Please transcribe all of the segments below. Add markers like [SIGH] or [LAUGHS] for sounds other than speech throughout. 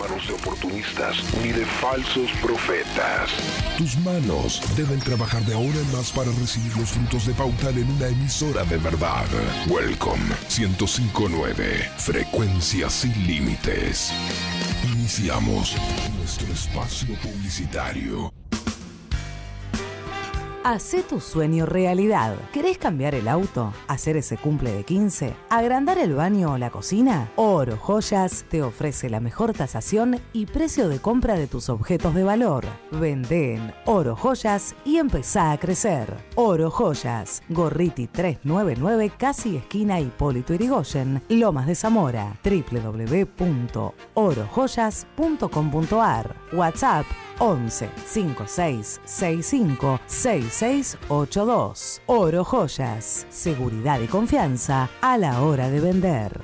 manos de oportunistas ni de falsos profetas. Tus manos deben trabajar de ahora en más para recibir los frutos de Pautal en una emisora de verdad. Welcome 1059, frecuencia sin límites. Iniciamos nuestro espacio publicitario. Hacé tu sueño realidad. ¿Querés cambiar el auto? ¿Hacer ese cumple de 15? ¿Agrandar el baño o la cocina? Oro Joyas te ofrece la mejor tasación y precio de compra de tus objetos de valor. Vende en Oro Joyas y empezá a crecer. Oro Joyas, Gorriti 399, casi esquina Hipólito Irigoyen, Lomas de Zamora, www.orojoyas.com.ar. WhatsApp 11 56 65 6682. Oro Joyas. Seguridad y confianza a la hora de vender.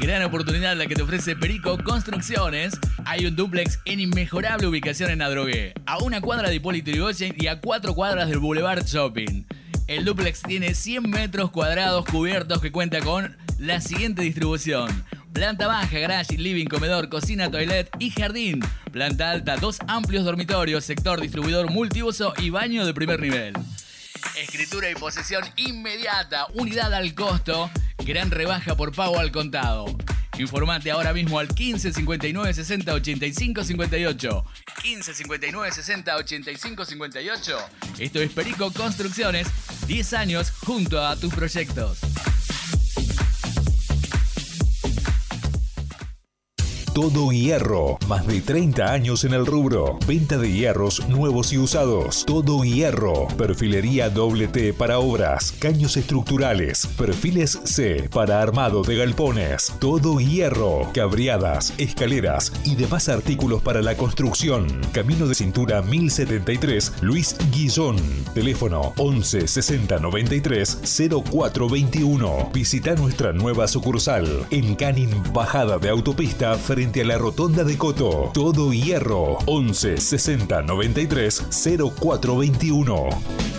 Gran oportunidad la que te ofrece Perico Construcciones. Hay un duplex en inmejorable ubicación en Adrogué, a una cuadra de Hipólito Yrigoyen y a cuatro cuadras del Boulevard Shopping. El duplex tiene 100 metros cuadrados cubiertos que cuenta con la siguiente distribución. Planta baja, garage, living, comedor, cocina, toilet y jardín. Planta alta, dos amplios dormitorios, sector distribuidor multiuso y baño de primer nivel. Escritura y posesión inmediata, unidad al costo, gran rebaja por pago al contado. Informate ahora mismo al 15 59 60 85 58. 15 59 60 85 58. Esto es Perico Construcciones, 10 años junto a tus proyectos. Todo Hierro. Más de 30 años en el rubro. Venta de hierros nuevos y usados. Todo Hierro. Perfilería doble T para obras. Caños estructurales. Perfiles C para armado de galpones. Todo Hierro. Cabriadas, escaleras y demás artículos para la construcción. Camino de cintura 1073 Luis Guillón. Teléfono 11 60 93 0421. Visita nuestra nueva sucursal en Canin Bajada de Autopista frente a la rotonda de Coto. Todo hierro. 11 60 93 0421.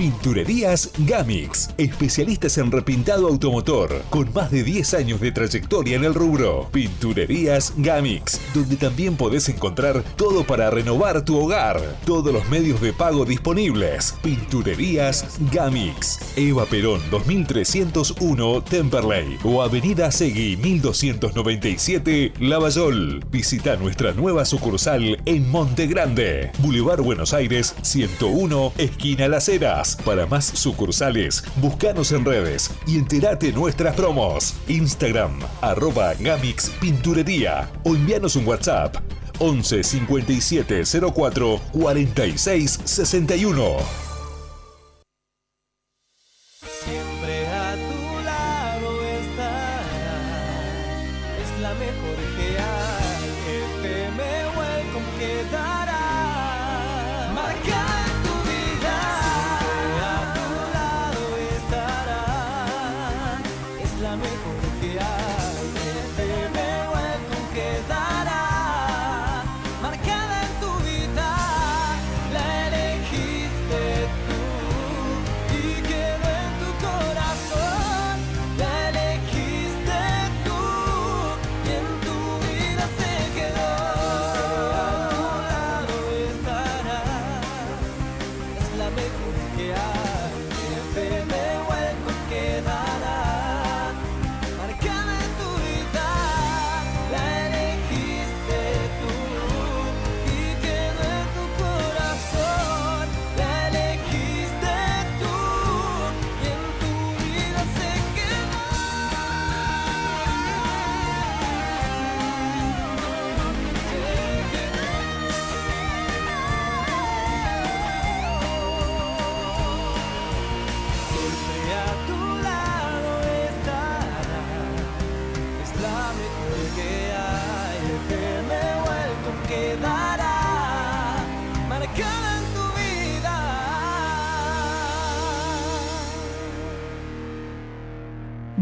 Pinturerías Gamix, especialistas en repintado automotor, con más de 10 años de trayectoria en el rubro. Pinturerías Gamix, donde también podés encontrar todo para renovar tu hogar. Todos los medios de pago disponibles. Pinturerías Gamix. Eva Perón 2301 Temperley o Avenida Segui 1297 Lavallol. Visita nuestra nueva sucursal en Monte Grande, Boulevard Buenos Aires 101, esquina Las Heras. Para más sucursales, búscanos en redes y entérate nuestras promos. Instagram, arroba Gamix Pinturería o envíanos un WhatsApp 11 57 04 46 61.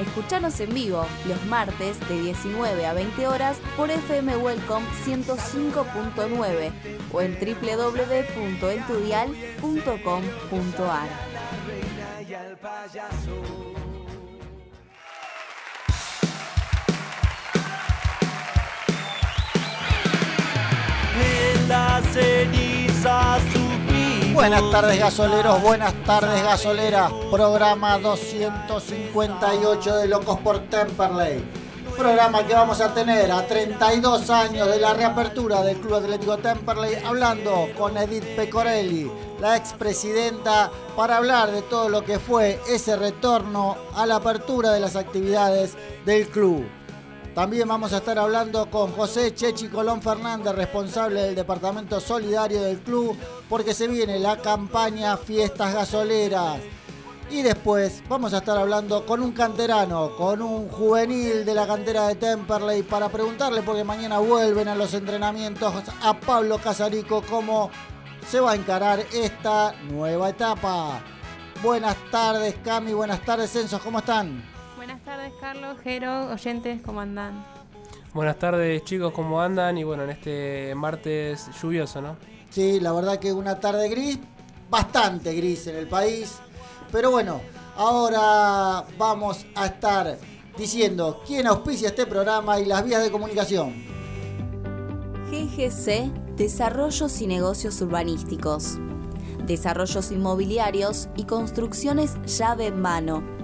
Escuchanos en vivo los martes de 19 a 20 horas por FM Welcome 105.9 o en www.entudial.com.ar. Buenas tardes gasoleros, buenas tardes gasoleras. Programa 258 de Locos por Temperley. Programa que vamos a tener a 32 años de la reapertura del Club Atlético Temperley, hablando con Edith Pecorelli, la expresidenta, para hablar de todo lo que fue ese retorno a la apertura de las actividades del club. También vamos a estar hablando con José Chechi Colón Fernández, responsable del Departamento Solidario del club, porque se viene la campaña Fiestas Gasoleras. Y después vamos a estar hablando con un canterano, con un juvenil de la cantera de Temperley, para preguntarle, porque mañana vuelven a los entrenamientos, a Pablo Casarico, cómo se va a encarar esta nueva etapa. Buenas tardes, Cami, buenas tardes, Censos, ¿cómo están? Buenas tardes, Carlos, Jero, oyentes, ¿cómo andan? Buenas tardes chicos, ¿cómo andan? Y bueno, en este martes lluvioso, ¿no? Sí, la verdad que una tarde gris, bastante gris en el país. Pero bueno, ahora vamos a estar diciendo quién auspicia este programa y las vías de comunicación. GGC Desarrollos y Negocios Urbanísticos. Desarrollos inmobiliarios y construcciones llave en mano.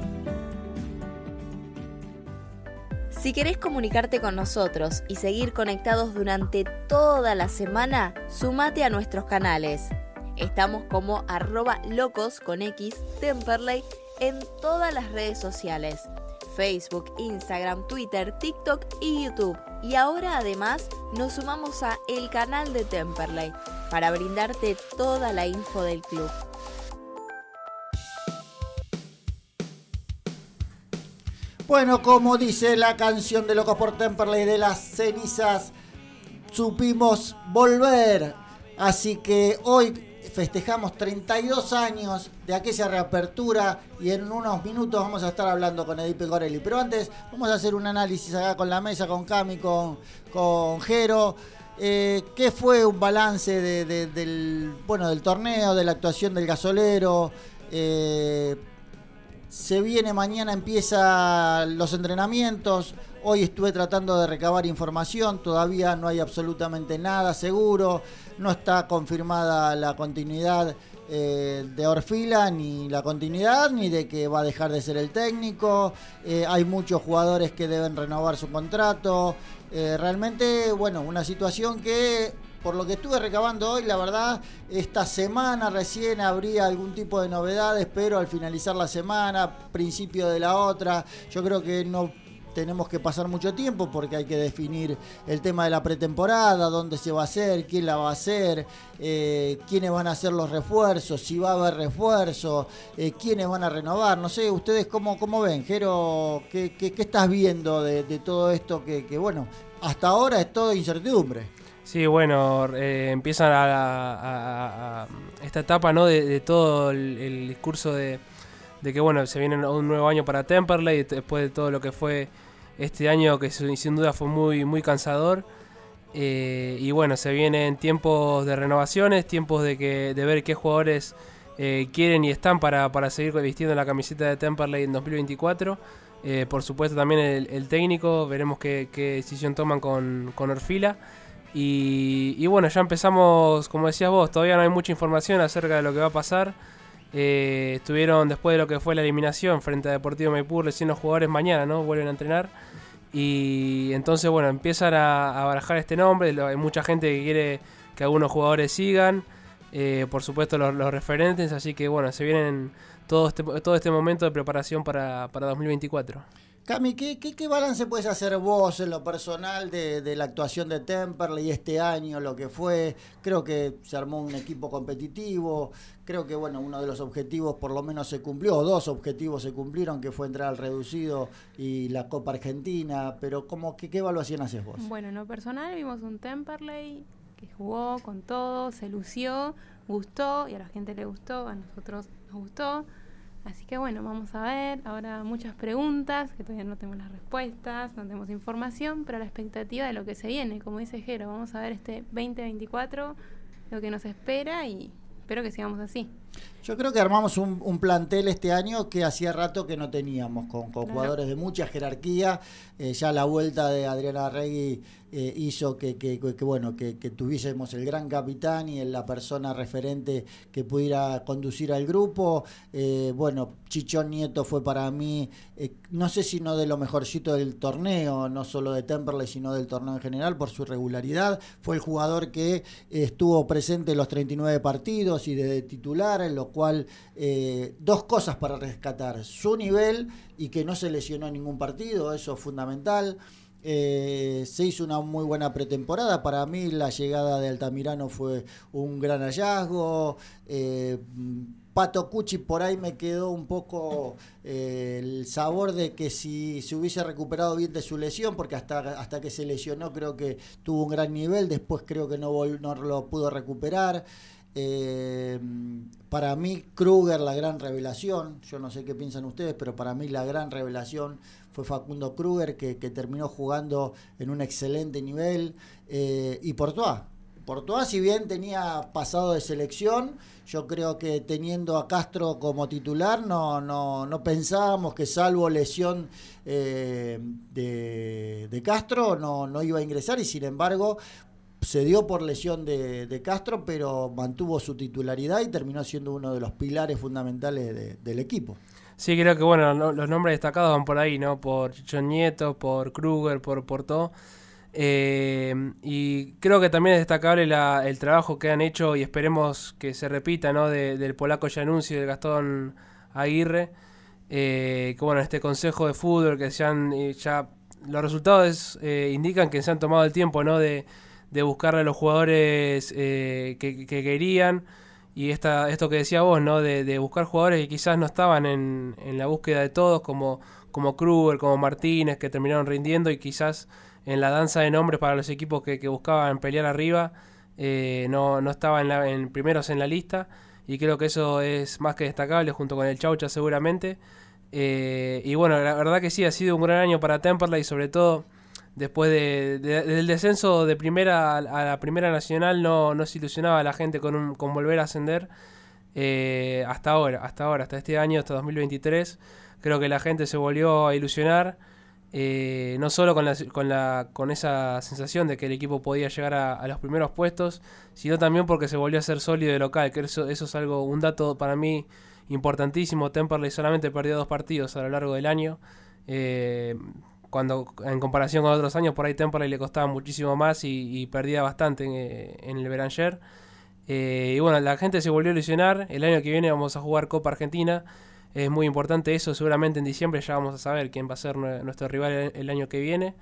Si querés comunicarte con nosotros y seguir conectados durante toda la semana, sumate a nuestros canales. Estamos como arroba locos con X Temperley en todas las redes sociales. Facebook, Instagram, Twitter, TikTok y YouTube. Y ahora además nos sumamos a el canal de Temperley para brindarte toda la info del club. Bueno, como dice la canción de Locos por Temperley de las cenizas, supimos volver. Así que hoy festejamos 32 años de aquella reapertura y en unos minutos vamos a estar hablando con Edipe Corelli. Pero antes vamos a hacer un análisis acá con la mesa, con Cami, con, con Jero. Eh, ¿Qué fue un balance de- de- del, bueno, del torneo, de la actuación del gasolero? Eh, se viene mañana, empieza los entrenamientos. Hoy estuve tratando de recabar información, todavía no hay absolutamente nada seguro. No está confirmada la continuidad eh, de Orfila, ni la continuidad, ni de que va a dejar de ser el técnico. Eh, hay muchos jugadores que deben renovar su contrato. Eh, realmente, bueno, una situación que por lo que estuve recabando hoy, la verdad, esta semana recién habría algún tipo de novedades, pero al finalizar la semana, principio de la otra, yo creo que no tenemos que pasar mucho tiempo porque hay que definir el tema de la pretemporada, dónde se va a hacer, quién la va a hacer, eh, quiénes van a hacer los refuerzos, si va a haber refuerzo, eh, quiénes van a renovar. No sé, ustedes cómo, cómo ven, Jero, ¿qué, qué, qué estás viendo de, todo esto que, bueno, hasta ahora es todo incertidumbre? Sí, bueno, eh, empiezan a, a- esta etapa ¿no? de, todo el, discurso de, que bueno, se viene un nuevo año para Temperley después de todo lo que fue este año que sin duda fue muy, muy cansador. Eh, y bueno, se vienen tiempos de renovaciones, tiempos de, que, de ver qué jugadores eh, quieren y están para, para seguir vistiendo la camiseta de Temperley en 2024. Eh, por supuesto también el, técnico, veremos qué, decisión toman con Orfila. Y, bueno, ya empezamos, como decías vos, todavía no hay mucha información acerca de lo que va a pasar. Eh, estuvieron después de lo que fue la eliminación frente a Deportivo Maipú, recién los jugadores mañana, ¿no? Vuelven a entrenar. Y entonces, bueno, empiezan a, a barajar este nombre. Hay mucha gente que quiere que algunos jugadores sigan. eh, por supuesto, los, los referentes. Así que, bueno, se vienen todo este, todo este momento de preparación para, para 2024. Cami, ¿qué, qué, qué balance puedes hacer vos en lo personal de, de la actuación de Temperley este año, lo que fue? Creo que se armó un equipo competitivo, creo que bueno, uno de los objetivos por lo menos se cumplió, o dos objetivos se cumplieron, que fue entrar al reducido y la Copa Argentina, pero ¿cómo, qué, ¿qué evaluación haces vos? Bueno, en lo personal vimos un Temperley que jugó con todo, se lució, gustó y a la gente le gustó, a nosotros nos gustó. Así que bueno, vamos a ver. Ahora muchas preguntas que todavía no tenemos las respuestas, no tenemos información, pero la expectativa de lo que se viene, como dice Jero, vamos a ver este 2024, lo que nos espera y espero que sigamos así. Yo creo que armamos un, un plantel este año que hacía rato que no teníamos, con, con jugadores de mucha jerarquía. Eh, ya la vuelta de Adriana Regui eh, hizo que, que- que- que, bueno que, que tuviésemos el gran capitán y la persona referente que pudiera conducir al grupo. Eh, bueno, Chichón Nieto fue para mí, no sé si no de lo mejorcito del torneo, no solo de Temperley, sino del torneo en general, por su regularidad. Fue el jugador que estuvo presente en los 39 partidos y de titular, en lo cual eh, dos cosas para rescatar, su nivel y que no se lesionó en ningún partido, eso es fundamental. Eh, se hizo una muy buena pretemporada. Para mí la llegada de Altamirano fue un gran hallazgo. Eh, Pato Cuchi por ahí me quedó un poco eh, el sabor de que si se hubiese recuperado bien de su lesión, porque hasta, hasta que se lesionó creo que tuvo un gran nivel, después creo que no, no lo pudo recuperar. Eh, para mí Kruger la gran revelación, yo no sé qué piensan ustedes, pero para mí la gran revelación fue Facundo Kruger que, terminó jugando en un excelente nivel eh, y Portois. Portois si bien tenía pasado de selección, yo creo que teniendo a Castro como titular no, no, no pensábamos que salvo lesión eh, de, de Castro no, no iba a ingresar y sin embargo se dio por lesión de, Castro, pero mantuvo su titularidad y terminó siendo uno de los pilares fundamentales de- del equipo. Sí, creo que bueno, no- los nombres destacados van por ahí, ¿no? Por Chichón Nieto, por Kruger, por Porto. Eh, y creo que también es destacable la- el trabajo que han hecho y esperemos que se repita, ¿no? De- del polaco Januzzi y del Gastón Aguirre. Eh, que bueno, este consejo de fútbol que se han eh, ya los resultados eh, indican que se han tomado el tiempo, ¿no? De, de buscar a los jugadores eh, que, que querían. Y esta, esto que decía vos, ¿no? De, de buscar jugadores que quizás no estaban en, en la búsqueda de todos, como, como Kruger, como Martínez, que terminaron rindiendo y quizás en la danza de nombres para los equipos que, que buscaban pelear arriba, eh, no, no estaban en, la- en primeros en la lista. Y creo que eso es más que destacable, junto con el Chaucha seguramente. Eh, y bueno, la verdad que sí, ha sido un gran año para Temperley, sobre todo después de, de- del descenso de primera a la primera nacional no, no se ilusionaba a la gente con, un- con volver a ascender eh, hasta ahora, hasta ahora, hasta este año, hasta 2023. Creo que la gente se volvió a ilusionar, eh, no solo con, la, con, la, con esa sensación de que el equipo podía llegar a, a los primeros puestos, sino también porque se volvió a ser sólido de local, que eso, eso es algo, un dato para mí importantísimo. Temperley solamente perdió dos partidos a lo largo del año. Eh, cuando en comparación con otros años por ahí Temperley le costaba muchísimo más y, y perdía bastante en, eh, en el Beranger. Eh, y bueno, la gente se volvió a ilusionar. El año que viene vamos a jugar Copa Argentina. Es muy importante eso. Seguramente en diciembre ya vamos a saber quién va a ser nue- nuestro rival el, año que viene.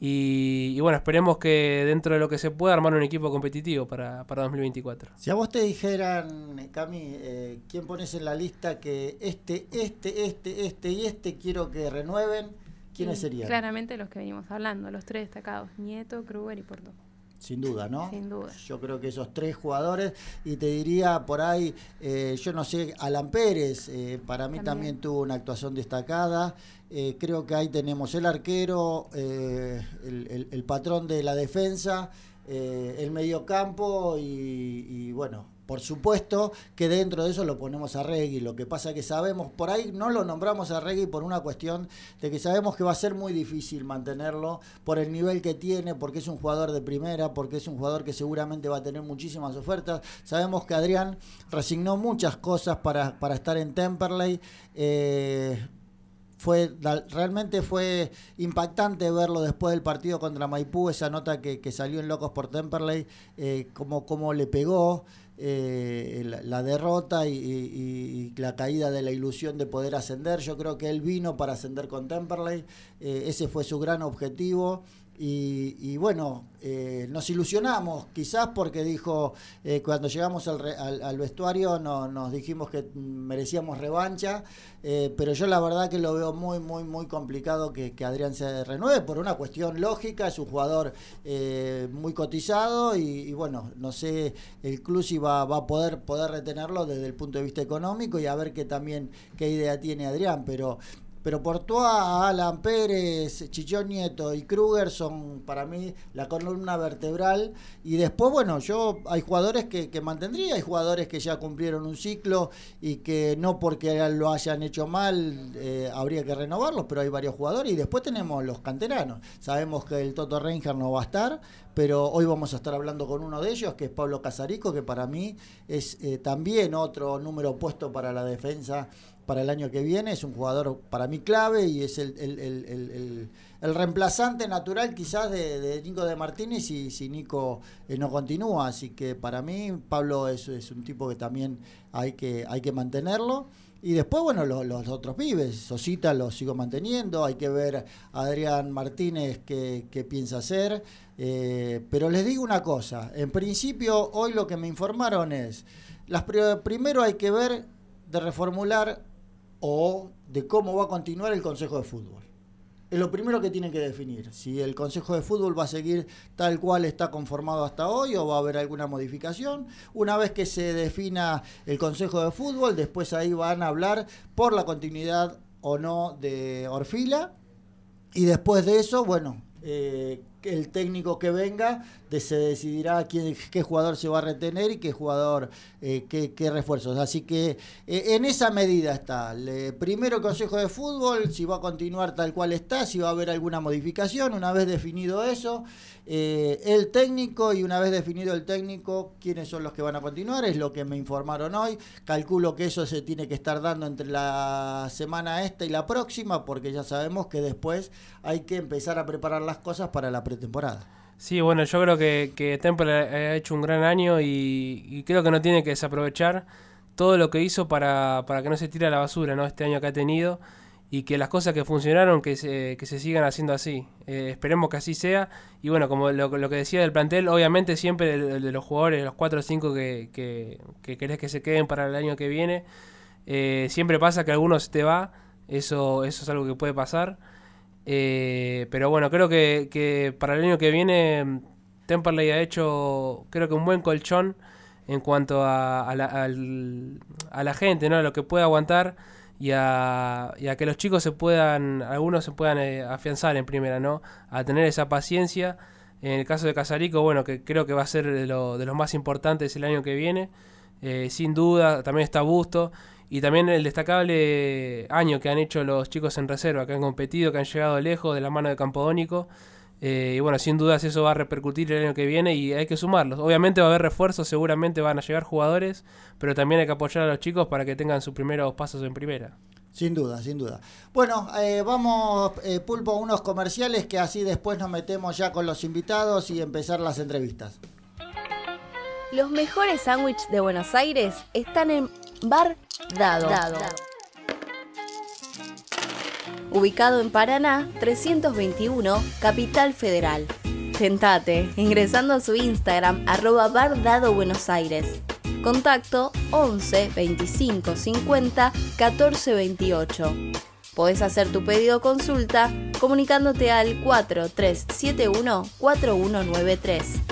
Y, y bueno, esperemos que dentro de lo que se pueda armar un equipo competitivo para, para 2024. Si a vos te dijeran, Cami, eh, ¿quién pones en la lista que este, este, este, este y este quiero que renueven? ¿Quiénes serían? Claramente los que venimos hablando, los tres destacados, Nieto, Kruger y Porto. Sin duda, ¿no? Sin duda. Yo creo que esos tres jugadores, y te diría por ahí, eh, yo no sé, Alan Pérez, eh, para mí también. También. tuvo una actuación destacada. Eh, creo que ahí tenemos el arquero, el, el- el patrón de la defensa, el mediocampo y, y bueno, por supuesto que dentro de eso lo ponemos a Regui. Lo que pasa que sabemos, por ahí no lo nombramos a Regui por una cuestión de que sabemos que va a ser muy difícil mantenerlo por el nivel que tiene, porque es un jugador de primera, porque es un jugador que seguramente va a tener muchísimas ofertas. Sabemos que Adrián resignó muchas cosas para, para estar en Temperley. Eh, fue realmente fue impactante verlo después del partido contra Maipú, esa nota que, salió en Locos por Temperley, eh, como, como le pegó eh, la, derrota y, la caída de la ilusión de poder ascender. Yo creo que él vino para ascender con Temperley, eh, ese fue su gran objetivo. Y, bueno, eh, nos ilusionamos, quizás porque dijo, eh, cuando llegamos al, vestuario no, nos dijimos que merecíamos revancha, eh, pero yo la verdad que lo veo muy, muy, muy complicado que, Adrián se renueve por una cuestión lógica, es un jugador muy cotizado y, bueno, no sé el club si va, va, a poder, poder retenerlo desde el punto de vista económico y a ver qué también qué idea tiene Adrián, pero pero Portoa, Alan Pérez, Chichón Nieto y Kruger son para mí la columna vertebral. Y después, bueno, yo hay jugadores que, mantendría, hay jugadores que ya cumplieron un ciclo y que no porque lo hayan hecho mal eh, habría que renovarlos, pero hay varios jugadores. Y después tenemos los canteranos. Sabemos que el Toto Reinger no va a estar, pero hoy vamos a estar hablando con uno de ellos, que es Pablo Casarico, que para mí es eh, también otro número opuesto para la defensa para el año que viene. Es un jugador para mí clave y es el, el, reemplazante natural quizás de, Nico de Martínez si, si Nico eh, no continúa. Así que para mí Pablo es, es, un tipo que también hay que, hay que mantenerlo. Y después, bueno, los, otros pibes, Sosita lo sigo manteniendo, hay que ver a Adrián Martínez qué, piensa hacer. Eh, pero les digo una cosa, en principio hoy lo que me informaron es, las, primero hay que ver de reformular o de cómo va a continuar el Consejo de Fútbol. Es lo primero que tienen que definir, si el Consejo de Fútbol va a seguir tal cual está conformado hasta hoy o va a haber alguna modificación. Una vez que se defina el Consejo de Fútbol, después ahí van a hablar por la continuidad o no de Orfila. Y después de eso, bueno, eh, el técnico que venga se decidirá quién, qué jugador se va a retener y qué jugador, eh, qué, refuerzos. Así que eh, en esa medida está. primero Consejo de Fútbol, si va a continuar tal cual está, si va a haber alguna modificación. Una vez definido eso, eh, el técnico y una vez definido el técnico, quiénes son los que van a continuar, es lo que me informaron hoy. Calculo que eso se tiene que estar dando entre la semana esta y la próxima, porque ya sabemos que después hay que empezar a preparar las cosas para la Sí, bueno, yo creo que, que Temple ha hecho un gran año y, creo que no tiene que desaprovechar todo lo que hizo para, para que no se tire a la basura ¿no? este año que ha tenido y que las cosas que funcionaron que se, que se sigan haciendo así. Eh, esperemos que así sea. Y bueno, como lo, que decía del plantel, obviamente siempre de, los jugadores, los 4 o 5 que, que, que, querés que se queden para el año que viene, eh, siempre pasa que algunos te va, eso, eso es algo que puede pasar. Eh, pero bueno, creo que, para el año que viene Temperley ha hecho, creo que un buen colchón en cuanto a, la, gente, ¿no? A lo que puede aguantar y a, que los chicos se puedan, algunos se puedan eh, afianzar en primera, ¿no? A tener esa paciencia. En el caso de Casarico, bueno, que creo que va a ser de, de los más importantes el año que viene. Eh, sin duda, también está Busto. Y también el destacable año que han hecho los chicos en reserva, que han competido, que han llegado lejos de la mano de Campodónico. Eh, y bueno, sin dudas eso va a repercutir el año que viene y hay que sumarlos. Obviamente va a haber refuerzos, seguramente van a llegar jugadores, pero también hay que apoyar a los chicos para que tengan sus primeros pasos en primera. Sin duda, sin duda. Bueno, eh, vamos, eh, Pulpo, a unos comerciales que así después nos metemos ya con los invitados y empezar las entrevistas. Los mejores sándwiches de Buenos Aires están en Bar Dado. Ubicado en Paraná, 321, Capital Federal. Tentate, ingresando a su Instagram, arroba Bar Dado Buenos Aires. Contacto 11 25 50 14 28. Podés hacer tu pedido o consulta comunicándote al 4371 4193.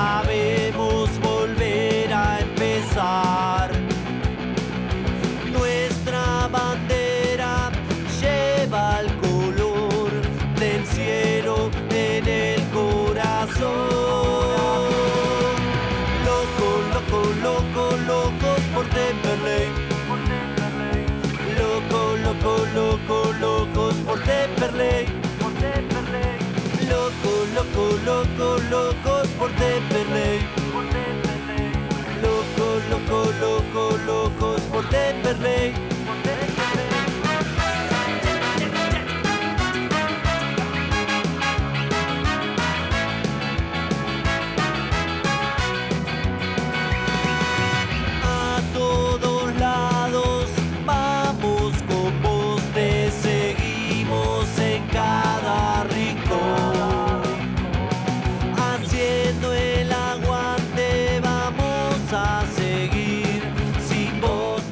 Sabemos volver a empezar. Nuestra bandera lleva el color del cielo en el corazón. Loco, loco, loco, locos por Temperley. Loco, loco, loco, locos por Temperley. Loco, loco, loco, locos locos por Temperley.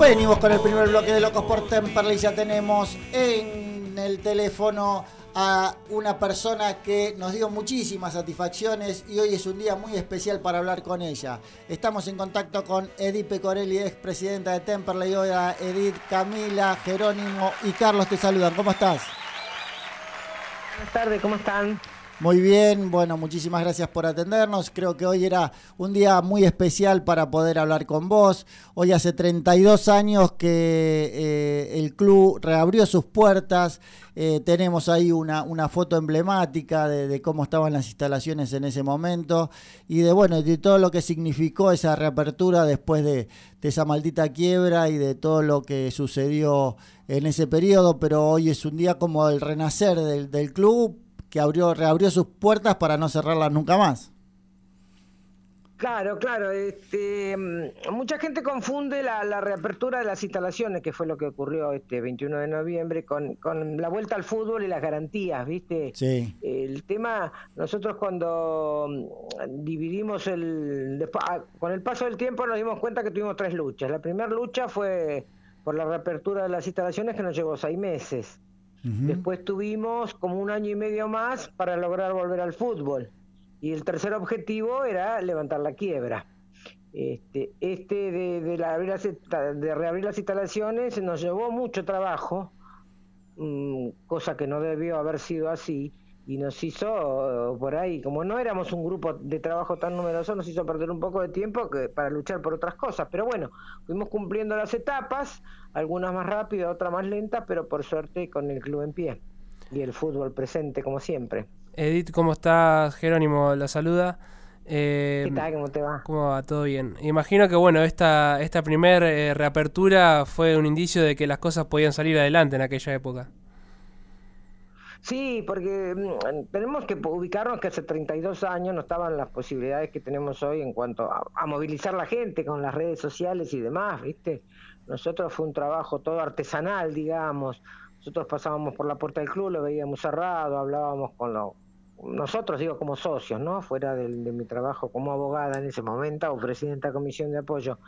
Venimos con el primer bloque de Locos por Temperley. Ya tenemos en el teléfono a una persona que nos dio muchísimas satisfacciones y hoy es un día muy especial para hablar con ella. Estamos en contacto con Edith Pecorelli, ex presidenta de Temperley. Hola Edith, Camila, Jerónimo y Carlos te saludan. ¿Cómo estás? Buenas tardes, ¿cómo están? Muy bien, bueno, muchísimas gracias por atendernos. Creo que hoy era un día muy especial para poder hablar con vos. Hoy hace 32 años que eh, el club reabrió sus puertas. Eh, tenemos ahí una, una foto emblemática de, cómo estaban las instalaciones en ese momento y de bueno de todo lo que significó esa reapertura después de, de esa maldita quiebra y de todo lo que sucedió en ese periodo. Pero hoy es un día como el renacer del, del club que abrió, reabrió sus puertas para no cerrarlas nunca más. Claro, claro. Este, mucha gente confunde la, la, reapertura de las instalaciones, que fue lo que ocurrió este 21 de noviembre, con, con la vuelta al fútbol y las garantías, ¿viste? Sí. El tema, nosotros cuando dividimos el... Con el paso del tiempo nos dimos cuenta que tuvimos tres luchas. La primera lucha fue por la reapertura de las instalaciones, que nos llevó seis meses. Después tuvimos como un año y medio más para lograr volver al fútbol. Y el tercer objetivo era levantar la quiebra. Este, este de, de, la, de reabrir las instalaciones nos llevó mucho trabajo, mmm, cosa que no debió haber sido así. y nos hizo por ahí, como no éramos un grupo de trabajo tan numeroso, nos hizo perder un poco de tiempo que, para luchar por otras cosas. Pero bueno, fuimos cumpliendo las etapas, algunas más rápidas, otras más lentas, pero por suerte con el club en pie y el fútbol presente como siempre. Edith, ¿cómo estás? Jerónimo la saluda. Eh, ¿Qué tal? ¿Cómo te va? ¿Cómo va? Todo bien. Imagino que bueno, esta, esta primer eh, reapertura fue un indicio de que las cosas podían salir adelante en aquella época. Sí, porque mm, tenemos que ubicarnos que hace 32 años no estaban las posibilidades que tenemos hoy en cuanto a, movilizar la gente con las redes sociales y demás, ¿viste? Nosotros fue un trabajo todo artesanal, digamos. Nosotros pasábamos por la puerta del club, lo veíamos cerrado, hablábamos con los nosotros digo como socios, ¿no? Fuera de, mi trabajo como abogada en ese momento o presidenta de comisión de apoyo.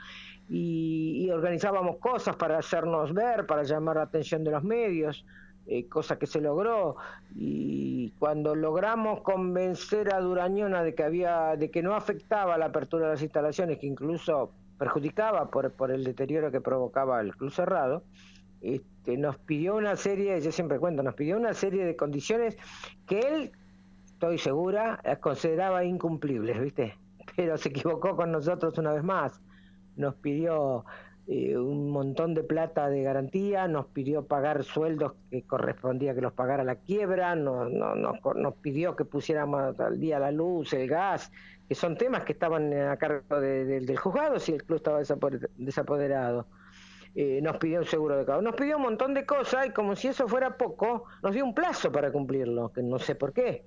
Y, y, organizábamos cosas para hacernos ver, para llamar la atención de los medios. Eh, cosa que se logró y cuando logramos convencer a Durañona de que había de que no afectaba la apertura de las instalaciones que incluso perjudicaba por, por el deterioro que provocaba el club cerrado. Este, nos pidió una serie yo siempre cuento nos pidió una serie de condiciones que él estoy segura consideraba incumplibles viste [LAUGHS] pero se equivocó con nosotros una vez más. Nos pidió eh, un montón de plata de garantía, nos pidió pagar sueldos que correspondía que los pagara la quiebra, nos, nos pidió que pusiéramos al día la luz, el gas, que son temas que estaban a cargo del juzgado si el club estaba desapoderado. Eh, nos pidió un seguro de cargo, nos pidió un montón de cosas y como si eso fuera poco, nos dio un plazo para cumplirlo, que no sé por qué.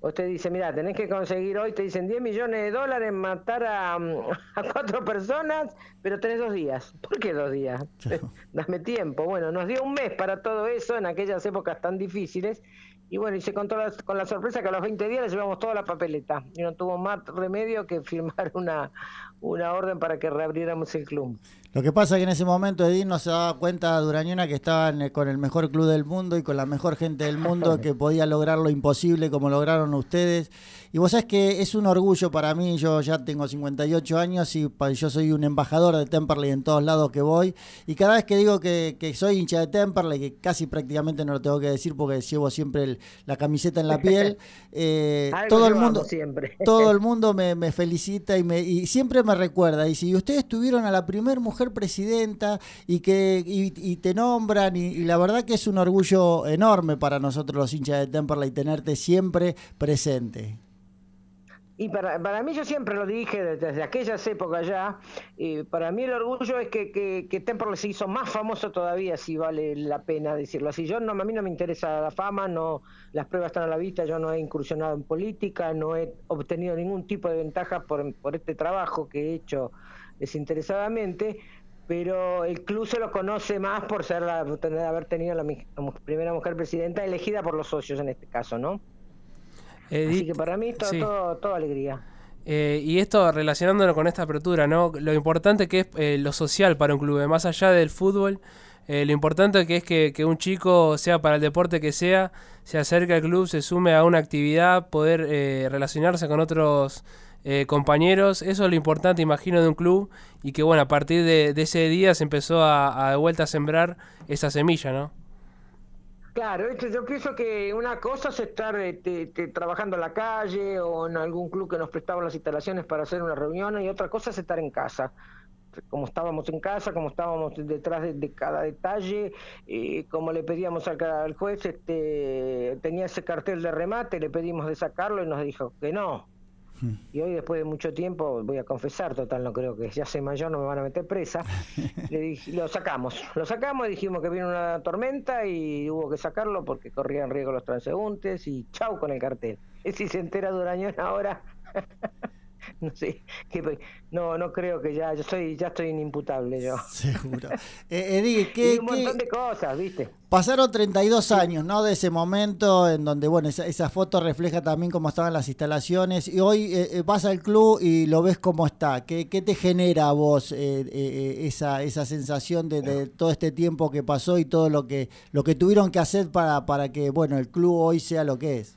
Usted dice, mira, tenés que conseguir hoy, te dicen 10 millones de dólares, matar a, [LAUGHS] a cuatro personas, pero tenés dos días. ¿Por qué dos días? [LAUGHS] Dame tiempo. Bueno, nos dio un mes para todo eso en aquellas épocas tan difíciles. Y bueno, y se contó con la sorpresa que a los 20 días le llevamos toda la papeleta. Y no tuvo más remedio que firmar una, una orden para que reabriéramos el club. Lo que pasa es que en ese momento Edith no se daba cuenta, Durañona, que estaban con el mejor club del mundo y con la mejor gente del mundo que podía lograr lo imposible como lograron ustedes. Y vos sabés que es un orgullo para mí, yo ya tengo 58 años y yo soy un embajador de Temperley en todos lados que voy. Y cada vez que digo que, soy hincha de Temperley, que casi prácticamente no lo tengo que decir porque llevo siempre la camiseta en la piel, [LAUGHS] eh, [LAUGHS] todo, el mundo, siempre. todo el mundo me, felicita y, me, y siempre me recuerda. Y si ustedes tuvieron a la primera mujer presidenta y que y, te nombran, y, la verdad que es un orgullo enorme para nosotros los hinchas de Temperley tenerte siempre presente. Y para, para mí yo siempre lo dije desde, aquellas épocas ya, y para mí el orgullo es que, que, que Temperley se hizo más famoso todavía, si vale la pena decirlo así. Yo no, a mí no me interesa la fama, no las pruebas están a la vista, yo no he incursionado en política, no he obtenido ningún tipo de ventaja por, por este trabajo que he hecho desinteresadamente, pero el club se lo conoce más por ser la, haber tenido la, primera mujer presidenta elegida por los socios en este caso, ¿no? Así que para mí todo, todo, alegría. Eh, y esto relacionándolo con esta apertura, ¿no? Lo importante que es eh, lo social para un club, más allá del fútbol, eh, lo importante que es que, que, un chico, sea para el deporte que sea, se acerque al club, se sume a una actividad, poder relacionarse con otros eh, compañeros. Eso es lo importante, imagino, de un club y que, bueno, a partir de, ese día se empezó a, de vuelta a sembrar esa semilla, ¿no? Claro, yo pienso que una cosa es estar este, trabajando en la calle o en algún club que nos prestaba las instalaciones para hacer una reunión y otra cosa es estar en casa. Como estábamos en casa, como estábamos detrás de, cada detalle, y como le pedíamos al, al, juez, este, tenía ese cartel de remate, le pedimos de sacarlo y nos dijo que no, y hoy, después de mucho tiempo, voy a confesar, total, no creo que ya sea mayor, no me van a meter presa. [LAUGHS] le lo sacamos, lo sacamos y dijimos que vino una tormenta y hubo que sacarlo porque corrían riesgo los transeúntes y chau con el cartel. Y si se entera Durañón ahora. [LAUGHS] [LAUGHS] no sé, no, no creo que ya, yo soy, ya estoy inimputable yo. [LAUGHS] Seguro. Eh, [LAUGHS] ¿qué, un montón de cosas, ¿viste? Pasaron 32 años, ¿no? De ese momento en donde, bueno, esa, foto refleja también cómo estaban las instalaciones y hoy eh, eh, vas al club y lo ves cómo está. ¿Qué, qué te genera a vos esa, esa sensación de, de, todo este tiempo que pasó y todo lo que, lo que tuvieron que hacer para, para que, bueno, el club hoy sea lo que es?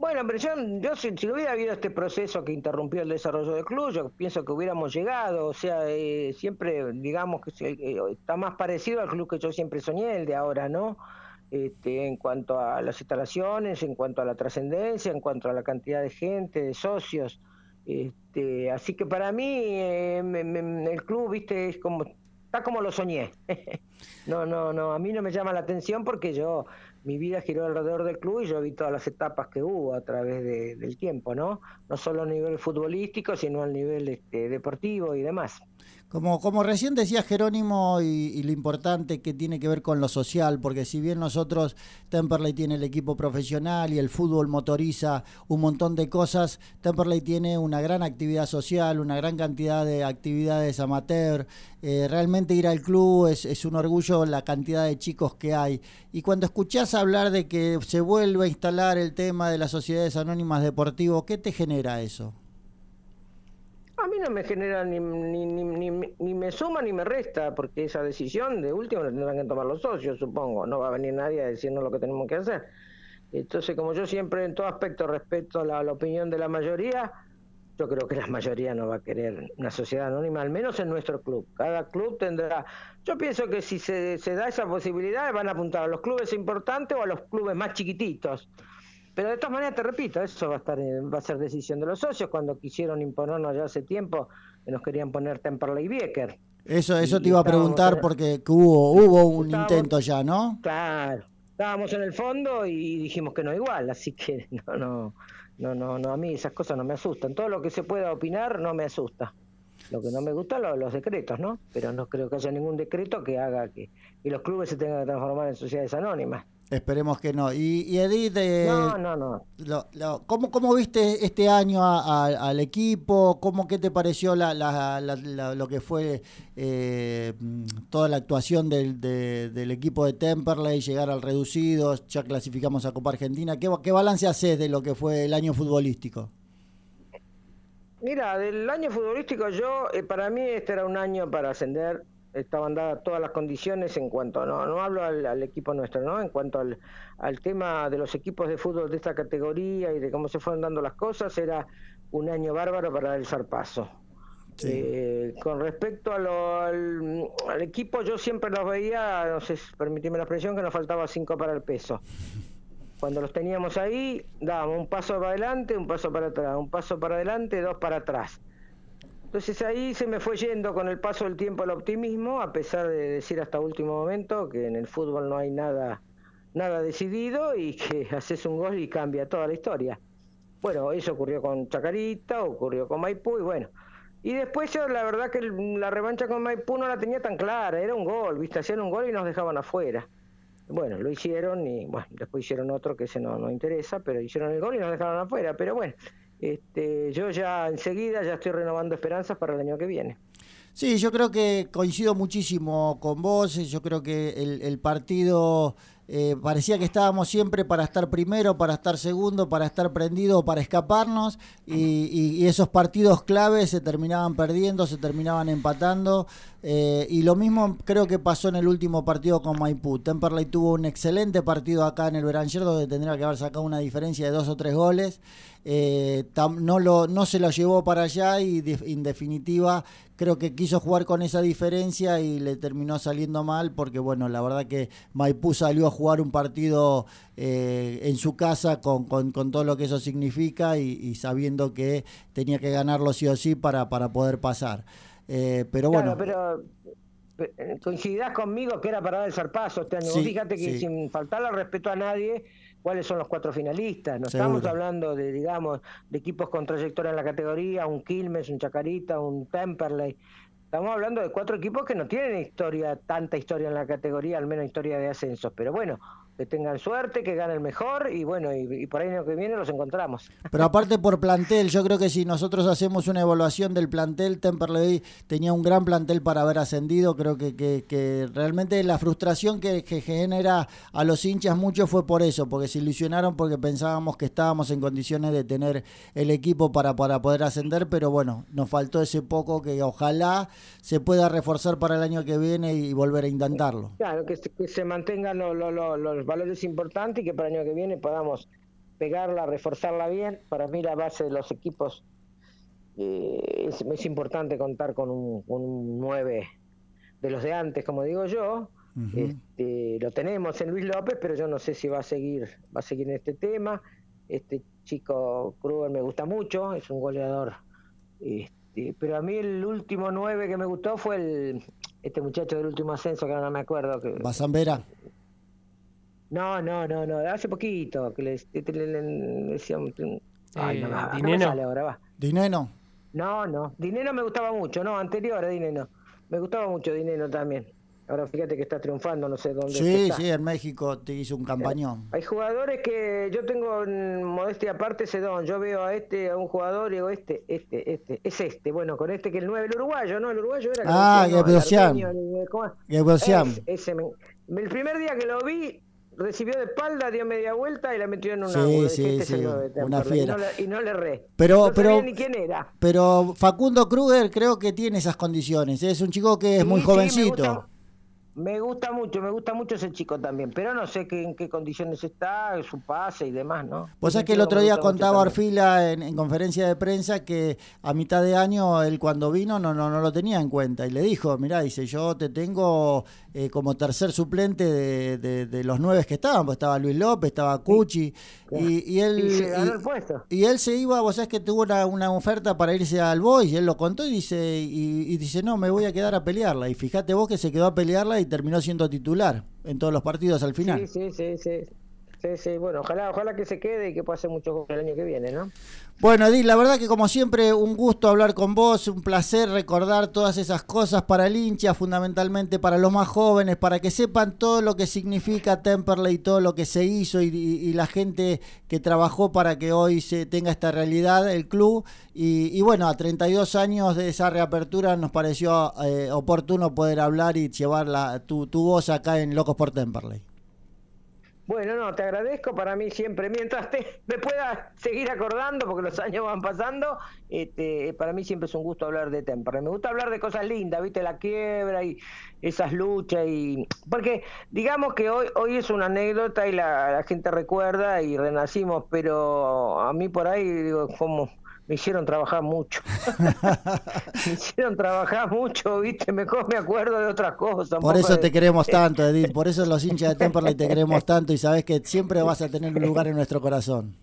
Bueno, pero yo, si, no hubiera habido este proceso que interrumpió el desarrollo del club, yo pienso que hubiéramos llegado, o sea, eh, siempre, digamos que eh, está más parecido al club que yo siempre soñé, el de ahora, ¿no? este, en cuanto a las instalaciones, en cuanto a la trascendencia, en cuanto a la cantidad de gente, de socios. Este, así que para mí eh, el club, viste, es como está como lo soñé. [LAUGHS] no, no, no, a mí no me llama la atención porque yo mi vida giró alrededor del club y yo vi todas las etapas que hubo a través del tiempo, ¿no? No solo a nivel futbolístico, sino a nivel este, deportivo y demás. Como, como recién decía Jerónimo y, lo importante que tiene que ver con lo social, porque si bien nosotros, Temperley tiene el equipo profesional y el fútbol motoriza un montón de cosas, Temperley tiene una gran actividad social, una gran cantidad de actividades amateur. Eh, realmente ir al club es, es un orgullo la cantidad de chicos que hay. Y cuando escuchás hablar de que se vuelve a instalar el tema de las sociedades anónimas deportivas, ¿qué te genera eso? A mí no me genera ni, ni, ni, ni, me suma ni me resta, porque esa decisión de último la tendrán que tomar los socios, supongo. No va a venir nadie a decirnos lo que tenemos que hacer. Entonces, como yo siempre en todo aspecto respeto la, la opinión de la mayoría, yo creo que la mayoría no va a querer una sociedad anónima, al menos en nuestro club. Cada club tendrá. Yo pienso que si se, se da esa posibilidad, van a apuntar a los clubes importantes o a los clubes más chiquititos. Pero de todas maneras, te repito, eso va a estar va a ser decisión de los socios. Cuando quisieron imponernos ya hace tiempo, que nos querían poner Temperley y Bieker. Eso, eso te iba a preguntar porque hubo, hubo un intento ya, ¿no? Claro, estábamos en el fondo y dijimos que no igual, así que [LAUGHS] no, no, no, no, no, a mí esas cosas no me asustan. Todo lo que se pueda opinar no me asusta. Lo que no me gusta son los decretos, ¿no? Pero no creo que haya ningún decreto que haga que, que los clubes se tengan que transformar en sociedades anónimas. Esperemos que no. Y, Edith, eh, no, no, no. Lo, ¿cómo, ¿cómo, viste este año al equipo? ¿Cómo qué te pareció la, la, lo que fue eh, toda la actuación del, del equipo de Temperley, llegar al reducido, ya clasificamos a Copa Argentina? ¿Qué, qué balance haces de lo que fue el año futbolístico? Mira, del año futbolístico yo, eh, para mí este era un año para ascender estaban dadas todas las condiciones en cuanto, no, no hablo al, equipo nuestro, ¿no? En cuanto al, al, tema de los equipos de fútbol de esta categoría y de cómo se fueron dando las cosas, era un año bárbaro para el zarpazo. Eh, con respecto a lo, al, equipo, yo siempre los veía, no sé, permitime la expresión, que nos faltaba cinco para el peso. Cuando los teníamos ahí, dábamos un paso para adelante, un paso para atrás, un paso para adelante, dos para atrás entonces ahí se me fue yendo con el paso del tiempo el optimismo, a pesar de decir hasta último momento que en el fútbol no hay nada, nada decidido y que [LAUGHS] haces un gol y cambia toda la historia. Bueno, eso ocurrió con Chacarita, ocurrió con Maipú y bueno. Y después yo la verdad que la revancha con Maipú no la tenía tan clara, era un gol, viste, hacían un gol y nos dejaban afuera. Bueno, lo hicieron y bueno, después hicieron otro que ese no, no interesa, pero hicieron el gol y nos dejaron afuera. Pero bueno, este, yo ya enseguida ya estoy renovando esperanzas para el año que viene. Sí, yo creo que coincido muchísimo con vos. Yo creo que el, partido eh, parecía que estábamos siempre para estar primero, para estar segundo, para estar prendido, para escaparnos. Y, esos partidos claves se terminaban perdiendo, se terminaban empatando. Eh, y lo mismo creo que pasó en el último partido con Maipú. Temperley tuvo un excelente partido acá en el Beranger, donde tendría que haber sacado una diferencia de dos o tres goles. Eh, no, lo, no se lo llevó para allá y en definitiva creo que quiso jugar con esa diferencia y le terminó saliendo mal porque bueno, la verdad que Maipú salió a jugar un partido eh, en su casa con, con, todo lo que eso significa y, sabiendo que tenía que ganarlo sí o sí para, para poder pasar. Eh, pero bueno. pero coincidirás conmigo que era para dar el zarpazo este año. Fíjate que sin faltarle respeto a nadie, cuáles son los cuatro finalistas. No estamos hablando de, digamos, de equipos con trayectoria en la categoría, un Quilmes, un Chacarita, un Temperley. Estamos hablando de cuatro equipos que no tienen historia, tanta historia en la categoría, al menos historia de ascensos. Pero bueno, que tengan suerte, que gane el mejor y bueno, y, por ahí el año que viene los encontramos. Pero aparte por plantel, yo creo que si nosotros hacemos una evaluación del plantel, Temperley tenía un gran plantel para haber ascendido, creo que, que, realmente la frustración que, genera a los hinchas mucho fue por eso, porque se ilusionaron porque pensábamos que estábamos en condiciones de tener el equipo para, para poder ascender, pero bueno, nos faltó ese poco que ojalá se pueda reforzar para el año que viene y volver a intentarlo. Claro, que, se mantengan los, los valores importantes y que para el año que viene podamos pegarla, reforzarla bien. Para mí la base de los equipos eh, es, importante contar con un, un 9 de los de antes, como digo yo, este, lo tenemos en Luis López, pero yo no sé si va a seguir, va a seguir en este tema. Este chico Kruger me gusta mucho, es un goleador. Este, pero a mí el último 9 que me gustó fue el este muchacho del último ascenso, que ahora no me acuerdo. Que, Basambera. No, no, no, no, hace poquito, que le, le- le- le decía un- Ay, no, Eh, no, no sale ahora, va. Dineno. No, no, Dinero me gustaba mucho, no, anterior a Dinero. Me gustaba mucho Dinero también. Ahora fíjate que está triunfando, no sé dónde Sí, está. sí, en México te hizo un campañón. Hay jugadores que yo tengo en modestia aparte ese don. Yo veo a este, a un jugador y digo, este, este, este, es este. Bueno, con este que el 9, el uruguayo, ¿no? El uruguayo era. Ah, el Gebrsean. armenio, el- ¿cómo es? Gebrsean. Es- ese me- el primer día que lo vi, recibió de espalda, dio media vuelta y la metió en un Sí, sí, este sí, de una Temperley. Y fiera. no le- Y no le erré. Pero- no pero- ni quién era. Pero Facundo Kruger creo que tiene esas condiciones. Es un chico que es Sí, muy sí, me jovencito. gusta- Me gusta mucho, me gusta mucho ese chico también, pero no sé qué, en qué condiciones está, su pase y demás, ¿no? Vos sabés que el chico otro día contaba en, en conferencia de prensa que a mitad de año él cuando vino no, no, no lo tenía en cuenta y le dijo, mirá, dice, yo te tengo eh, como tercer suplente de, de- de los nueve que estaban, pues estaba Luis López, estaba Cuchi y, y él... Y se ganó y- el puesto. y él se iba, vos sabés que tuvo una, una oferta para irse al Boys y él lo contó y dice, y, y dice, no, me voy a quedar a pelearla. Y fíjate vos que se quedó a pelearla y terminó siendo titular en todos los partidos al final. Sí, sí, sí, sí. Sí, sí, bueno, ojalá, ojalá que se quede y que muchos goles el año que viene, ¿no? Bueno, Edith, la verdad que como siempre un gusto hablar con vos, un placer recordar todas esas cosas para el hincha, fundamentalmente para los más jóvenes, para que sepan todo lo que significa Temperley, todo lo que se hizo y, la gente que trabajó para que hoy se tenga esta realidad el club. Y, y bueno, a 32 años de esa reapertura nos pareció eh, oportuno poder hablar y llevar la, tu, tu voz acá en Locos por Temperley. Bueno, no, te agradezco para mí siempre. Mientras te, me pueda seguir acordando, porque los años van pasando, este, para mí siempre es un gusto hablar de Temperley. Me gusta hablar de cosas lindas, ¿viste? La quiebra y esas luchas. y Porque digamos que hoy, hoy es una anécdota y la, la gente recuerda y renacimos, pero a mí por ahí, digo, como me hicieron trabajar mucho. [LAUGHS] me hicieron trabajar mucho, ¿viste? Mejor me acuerdo de otras cosas. Por eso de- te queremos [LAUGHS] tanto, Edith, por eso los hinchas de Temperley te queremos tanto y sabes que siempre vas a tener un lugar en nuestro corazón.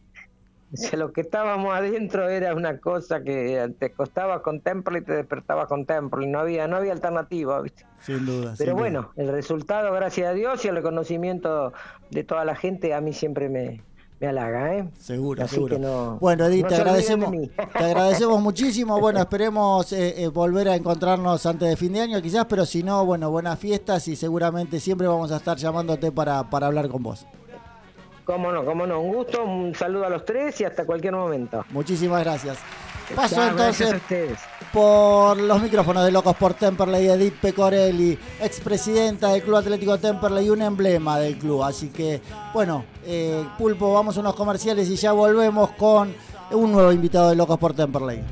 Lo que estábamos adentro era una cosa que te costaba con Temple y te despertaba con Temple. No había, no había alternativa, ¿viste? Sin duda. Pero sin bueno, el resultado, gracias a Dios y el reconocimiento de toda la gente, a mí siempre me, me halaga, ¿eh? Seguro, Así seguro. que no- bueno, Edith, no te agradecemos, te agradecemos muchísimo. [LAUGHS] Bueno, esperemos eh, eh, volver a encontrarnos antes de fin de año, quizás, pero si no, bueno, buenas fiestas y seguramente siempre vamos a estar llamándote para, para hablar con vos. Cómo no, cómo no. Un gusto, un saludo a los tres y hasta cualquier momento. Muchísimas gracias. Paso entonces por los micrófonos de Locos por Temperley, Edith Pecorelli, expresidenta del Club Atlético Temperley un emblema del club. Así que, bueno, eh, Pulpo, vamos a unos comerciales y ya volvemos con un nuevo invitado de Locos por Temperley.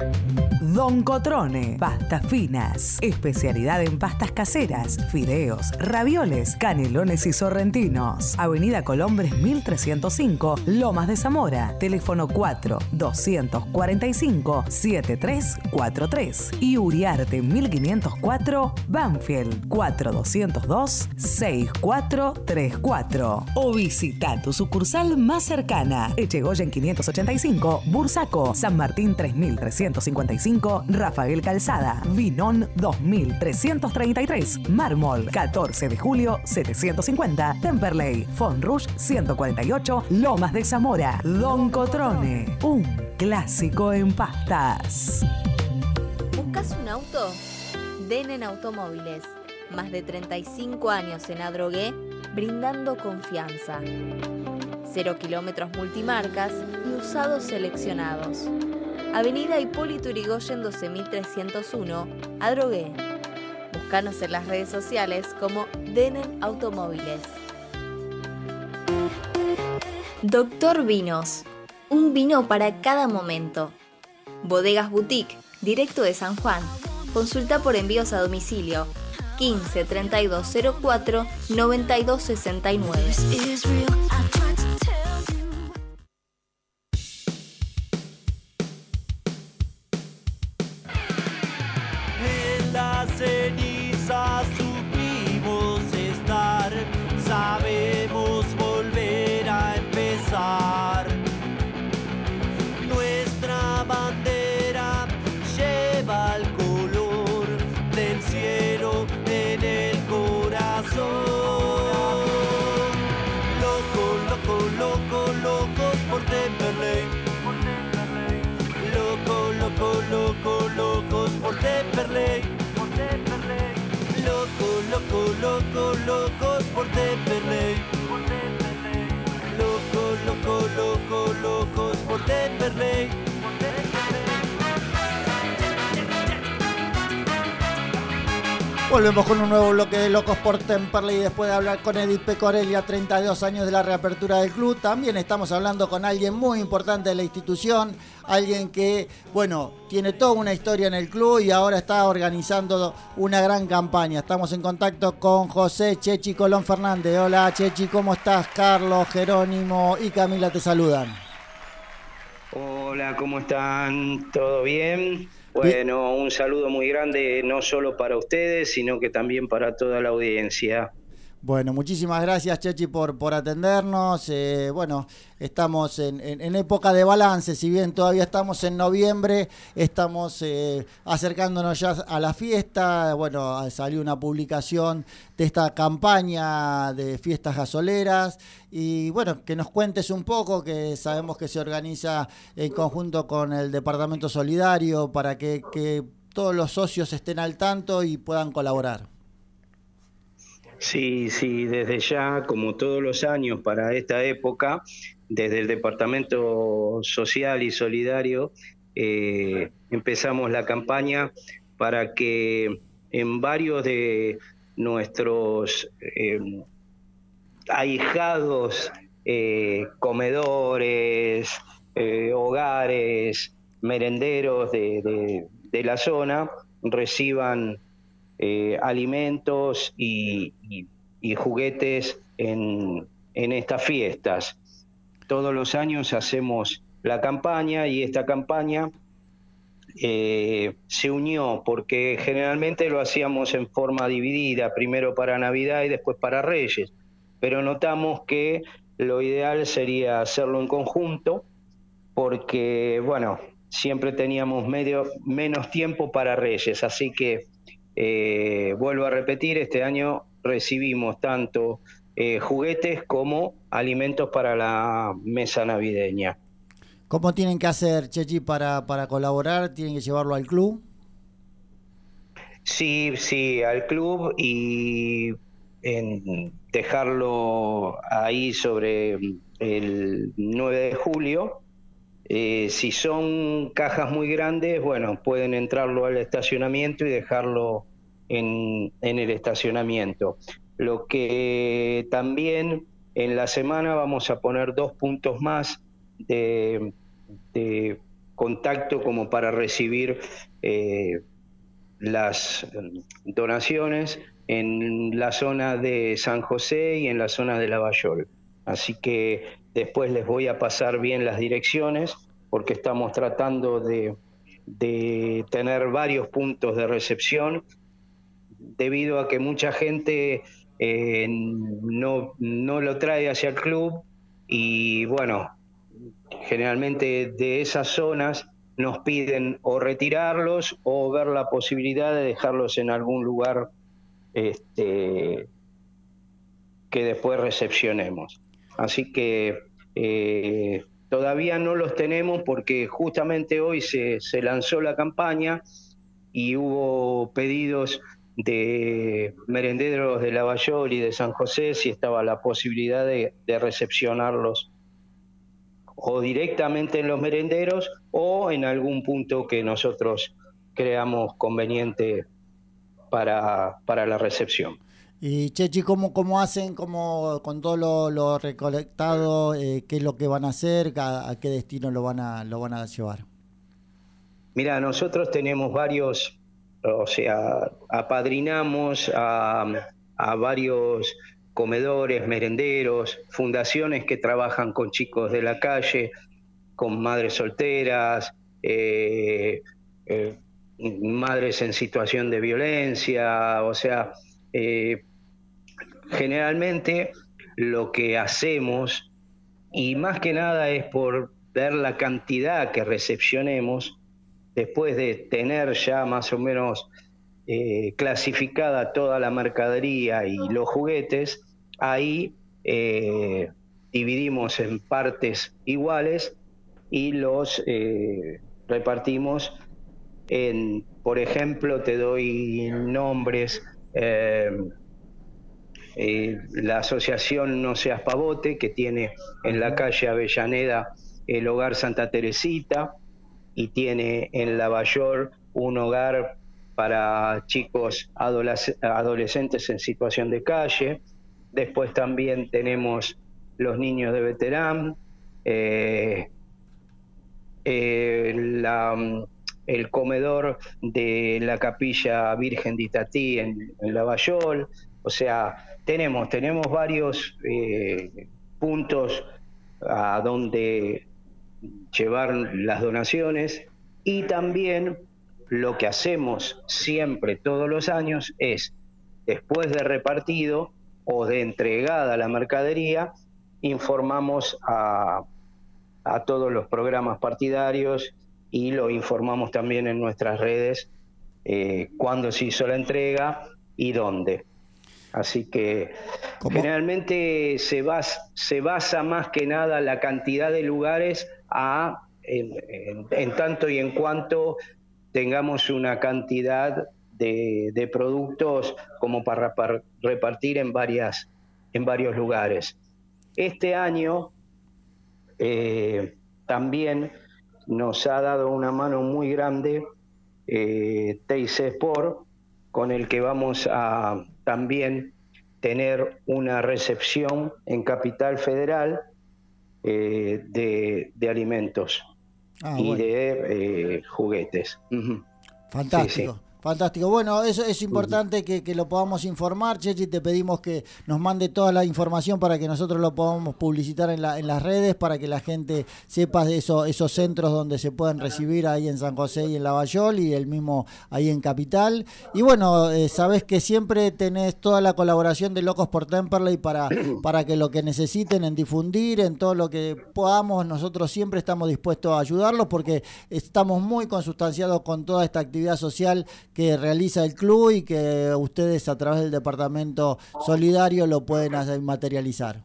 Don Cotrone, pastas finas, especialidad en pastas caseras, fideos, ravioles, canelones y sorrentinos. Avenida Colombres 1305, Lomas de Zamora, teléfono 4 245 7343 y Uriarte 1504, Banfield 4202 6434 o visita tu sucursal más cercana, Echegoyen 585, Bursaco, San Martín 3355, Rafael Calzada, Vinón 2333, Mármol 14 de julio 750, Temperley, Fonrush 148, Lomas de Zamora, Don Cotrone, un clásico en pastas. ¿Buscas un auto? Denen Automóviles. Más de 35 años en Adrogué, brindando confianza. Cero kilómetros multimarcas y usados seleccionados. Avenida Hipólito Yrigoyen 12301, Adrogué. Búscanos en las redes sociales como Denen Automóviles. Doctor Vinos. Un vino para cada momento. Bodegas Boutique, directo de San Juan. Consulta por envíos a domicilio 15 3204 9269. Volvemos con un nuevo bloque de Locos por Temperley después de hablar con Edith Pecorelli a 32 años de la reapertura del club. También estamos hablando con alguien muy importante de la institución, alguien que, bueno, tiene toda una historia en el club y ahora está organizando una gran campaña. Estamos en contacto con José Chechi Colón Fernández. Hola Chechi, ¿cómo estás? Carlos, Jerónimo y Camila te saludan. Hola, ¿cómo están? ¿Todo bien? Bueno, un saludo muy grande, no solo para ustedes, sino que también para toda la audiencia. Bueno, muchísimas gracias Chechi por, por atendernos. Eh, bueno, estamos en, en, época de balance, si bien todavía estamos en noviembre, estamos eh, acercándonos ya a la fiesta. Bueno, salió una publicación de esta campaña de fiestas gasoleras y bueno, que nos cuentes un poco, que sabemos que se organiza en conjunto con el Departamento Solidario para que, que todos los socios estén al tanto y puedan colaborar. Sí, sí, desde ya, como todos los años para esta época, desde el Departamento Social y Solidario, eh, empezamos la campaña para que en varios de nuestros eh, ahijados eh, comedores, hogares, merenderos de, de la zona reciban eh, alimentos y, juguetes en, estas fiestas. Todos los años hacemos la campaña y esta campaña eh, se unió porque generalmente lo hacíamos en forma dividida, primero para Navidad y después para Reyes, pero notamos que lo ideal sería hacerlo en conjunto porque, bueno, siempre teníamos menos tiempo para Reyes, así que eh, vuelvo a repetir, este año recibimos tanto eh, juguetes como alimentos para la mesa navideña. ¿Cómo tienen que hacer, Chechi, para, para colaborar? ¿Tienen que llevarlo al club? Sí, sí, al club y en dejarlo ahí sobre el 9 de julio. Eh, si son cajas muy grandes, bueno, pueden entrarlo al estacionamiento y dejarlo en, el estacionamiento. Lo que también en la semana vamos a poner dos puntos más de, contacto como para recibir eh, las donaciones en la zona de San José y en la zona de Lavallol. Así que después les voy a pasar bien las direcciones porque estamos tratando de, tener varios puntos de recepción debido a que mucha gente eh, no, no lo trae hacia el club y bueno, generalmente de esas zonas nos piden o retirarlos o ver la posibilidad de dejarlos en algún lugar este, que después recepcionemos. Así que eh, todavía no los tenemos porque justamente hoy se, se lanzó la campaña y hubo pedidos de merenderos de Lavallol y de San José si estaba la posibilidad de, recepcionarlos o directamente en los merenderos o en algún punto que nosotros creamos conveniente para, para la recepción. Y Chechi, ¿cómo, cómo hacen como con todo lo, recolectado? Eh, ¿Qué es lo que van a hacer? A, ¿A, qué destino lo van a, lo van a llevar? Mira, nosotros tenemos varios o sea, apadrinamos a, varios comedores, merenderos, fundaciones que trabajan con chicos de la calle, con madres solteras, eh, eh, madres en situación de violencia, o sea, eh, generalmente lo que hacemos, y más que nada es por ver la cantidad que recepcionemos, después de tener ya más o menos eh, clasificada toda la mercadería y los juguetes, ahí eh, dividimos en partes iguales y los repartimos en, por ejemplo, te doy nombres, eh, la asociación No Seas Pavote, que tiene en la calle Avellaneda el hogar Santa Teresita y tiene en La Bayor un hogar para chicos adolescentes en situación de calle. Después también tenemos los niños de veterán, eh, eh, el comedor de la capilla Virgen de Itatí en, en Lavallol. O sea, tenemos, tenemos varios eh, puntos a donde llevar las donaciones y también lo que hacemos siempre, todos los años, es después de repartido o de entregada la mercadería, informamos a, todos los programas partidarios y lo informamos también en nuestras redes eh, cuándo se hizo la entrega y dónde. Así que generalmente se basa, se basa más que nada la cantidad de lugares a en, tanto y en cuanto tengamos una cantidad de, productos como para, repartir en varias en varios lugares. Este año eh, también nos ha dado una mano muy grande eh, Sport, con el que vamos a también tener una recepción en Capital Federal eh, de, alimentos ah, y de eh, juguetes. Fantástico. Fantástico. Bueno, eso es importante que, lo podamos informar. Chechi, te pedimos que nos mande toda la información para que nosotros lo podamos publicitar en, la, en las redes, para que la gente sepa de eso, esos centros donde se pueden recibir ahí en San José y en Lavallol y el mismo ahí en Capital. Y bueno, eh, sabes que siempre tenés toda la colaboración de Locos por Temperley para, [CLEARS THROAT] para que lo que necesiten en difundir, en todo lo que podamos, nosotros siempre estamos dispuestos a ayudarlos porque estamos muy consustanciados con toda esta actividad social que realiza el club y que ustedes a través del departamento solidario lo pueden materializar.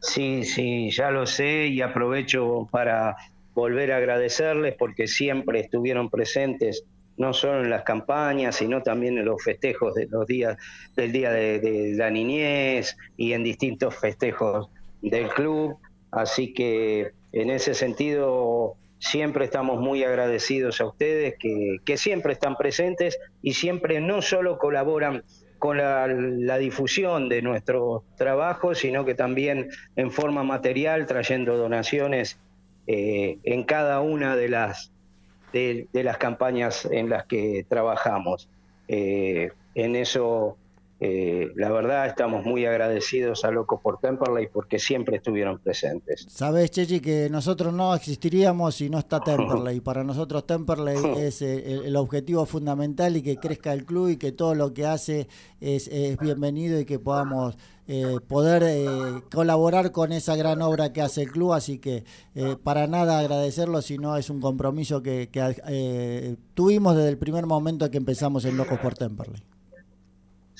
Sí, sí, ya lo sé y aprovecho para volver a agradecerles porque siempre estuvieron presentes no solo en las campañas, sino también en los festejos de los días del día de la niñez y en distintos festejos del club. Así que en ese sentido Siempre estamos muy agradecidos a ustedes que, siempre están presentes y siempre no solo colaboran con la, difusión de nuestro trabajo, sino que también en forma material, trayendo donaciones eh, en cada una de las, de, las campañas en las que trabajamos. Eh, en eso eh, la verdad estamos muy agradecidos a Locos por Temperley porque siempre estuvieron presentes. Sabes, Chechi, que nosotros no existiríamos si no está [LAUGHS] Temperley. Para nosotros Temperley [LAUGHS] es eh, el, objetivo fundamental y que crezca el club y que todo lo que hace es, bienvenido y que podamos eh, poder colaborar con esa gran obra que hace el club. Así que para nada agradecerlo, sino es un compromiso que, que tuvimos desde el primer momento que empezamos en Locos por Temperley.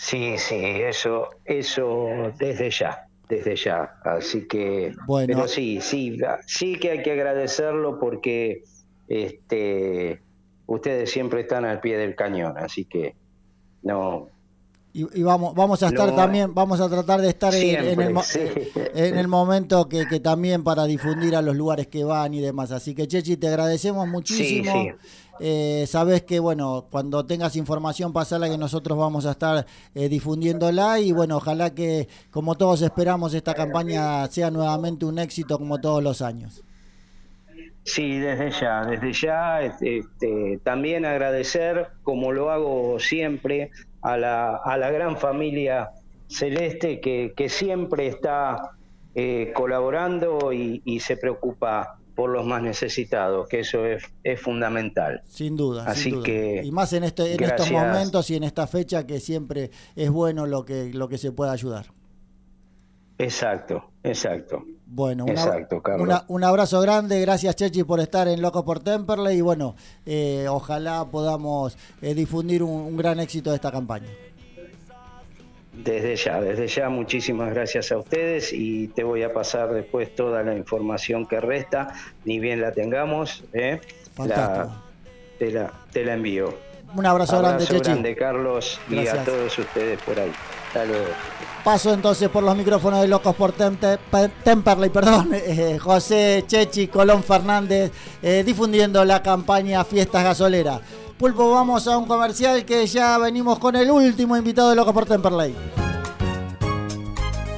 Sí, sí, eso, eso desde ya, desde ya. Así que, bueno. pero sí, sí, sí que hay que agradecerlo porque este, ustedes siempre están al pie del cañón, así que no, y, vamos vamos a estar también vamos a tratar de estar en, el, en, el, momento que, que, también para difundir a los lugares que van y demás. Así que Chechi te agradecemos muchísimo eh, sabes que bueno cuando tengas información pasala que nosotros vamos a estar eh, difundiéndola y bueno ojalá que como todos esperamos esta campaña sea nuevamente un éxito como todos los años. Sí, desde ya, desde ya, este, también agradecer, como lo hago siempre, a la, a la gran familia celeste que, siempre está eh, colaborando y, se preocupa por los más necesitados, que eso es, es fundamental. Sin duda. Así que y más en este en estos momentos y en esta fecha que siempre es bueno lo que lo que se pueda ayudar. Exacto, exacto. Bueno, un abrazo grande, gracias Chechi por estar en Loco por Temperley y bueno, eh, ojalá podamos eh, difundir un, gran éxito de esta campaña. Desde ya, desde ya muchísimas gracias a ustedes y te voy a pasar después toda la información que resta, ni bien la tengamos, ¿eh? te, la, te la envío. Un abrazo, grande, Chechi. grande, Carlos, y a todos ustedes por ahí. Hasta luego. Paso entonces por los micrófonos de Locos por Temperley, perdón, [LAUGHS] eh, José Chechi Colón Fernández, eh, difundiendo la campaña Fiestas Gasoleras. Pulpo, vamos a un comercial que ya venimos con el último invitado de Locos por Temperley.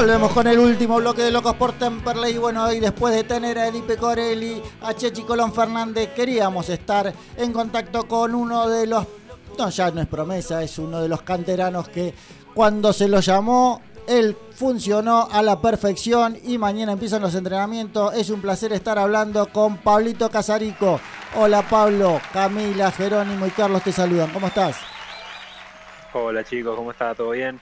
Volvemos con el último bloque de Locos por Temperley. Bueno, hoy después de tener a Edipe Corelli, a Chechi Colón Fernández, queríamos estar en contacto con uno de los. No, ya no es promesa, es uno de los canteranos que cuando se lo llamó, él funcionó a la perfección y mañana empiezan los entrenamientos. Es un placer estar hablando con Pablito Casarico. Hola Pablo, Camila, Jerónimo y Carlos te saludan. ¿Cómo estás? Hola chicos, ¿cómo está? ¿Todo bien?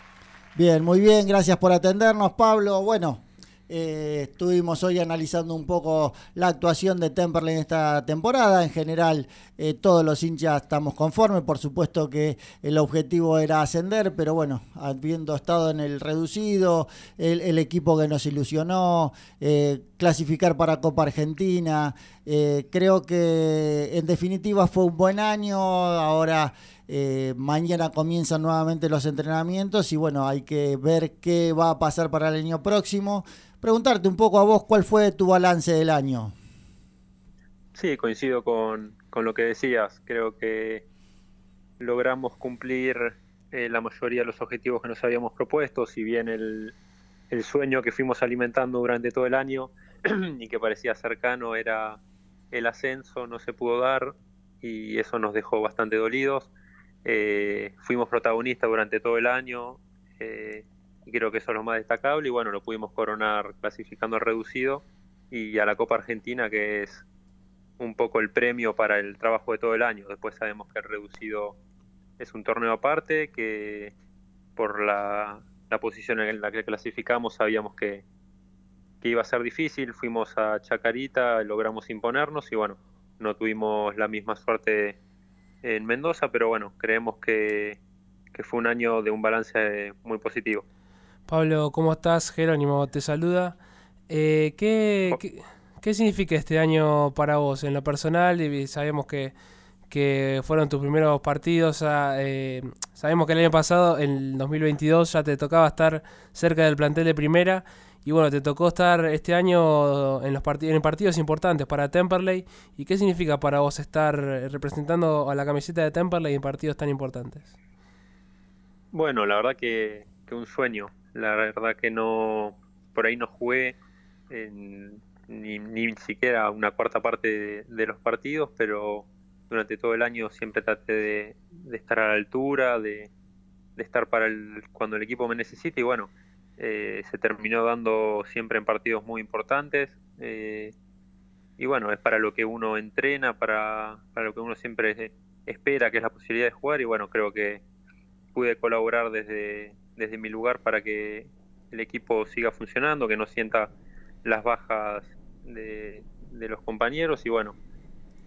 Bien, muy bien, gracias por atendernos, Pablo. Bueno, eh, estuvimos hoy analizando un poco la actuación de Temperley en esta temporada. En general, eh, todos los hinchas estamos conformes. Por supuesto que el objetivo era ascender, pero bueno, habiendo estado en el reducido, el, equipo que nos ilusionó, eh, clasificar para Copa Argentina, creo que en definitiva fue un buen año. Ahora eh, mañana comienzan nuevamente los entrenamientos y bueno, hay que ver qué va a pasar para el año próximo. Preguntarte un poco a vos cuál fue tu balance del año. Sí, coincido con, lo que decías. Creo que logramos cumplir eh, la mayoría de los objetivos que nos habíamos propuesto, si bien el, el sueño que fuimos alimentando durante todo el año [CLEARS THROAT] y que parecía cercano era el ascenso, no se pudo dar y eso nos dejó bastante dolidos. Eh, fuimos protagonistas durante todo el año eh, y creo que eso es lo más destacable y bueno, lo pudimos coronar clasificando al reducido y a la Copa Argentina que es un poco el premio para el trabajo de todo el año. Después sabemos que el reducido es un torneo aparte que por la, posición en la que clasificamos sabíamos que, que iba a ser difícil, fuimos a Chacarita, logramos imponernos y bueno, no tuvimos la misma suerte en Mendoza, pero bueno, creemos que, fue un año de un balance muy positivo. Pablo, ¿cómo estás? Jerónimo te saluda. Eh, ¿qué, qué, significa este año para vos en lo personal? Y sabemos que, que fueron tus primeros partidos. Eh, sabemos que el año pasado, en 2022, ya te tocaba estar cerca del plantel de primera. Y bueno, te tocó estar este año en los partidos en partidos importantes para Temperley. ¿Y qué significa para vos estar representando a la camiseta de Temperley en partidos tan importantes? Bueno, la verdad que, un sueño. La verdad que no, por ahí no jugué ni, ni, siquiera una cuarta parte de, los partidos, pero durante todo el año siempre traté de, estar a la altura, de, de estar para el, cuando el equipo me necesite y bueno, eh, se terminó dando siempre en partidos muy importantes. Eh, y bueno, es para lo que uno entrena, para, para, lo que uno siempre espera, que es la posibilidad de jugar. Y bueno, creo que pude colaborar desde, desde mi lugar para que el equipo siga funcionando, que no sienta las bajas de, los compañeros. Y bueno,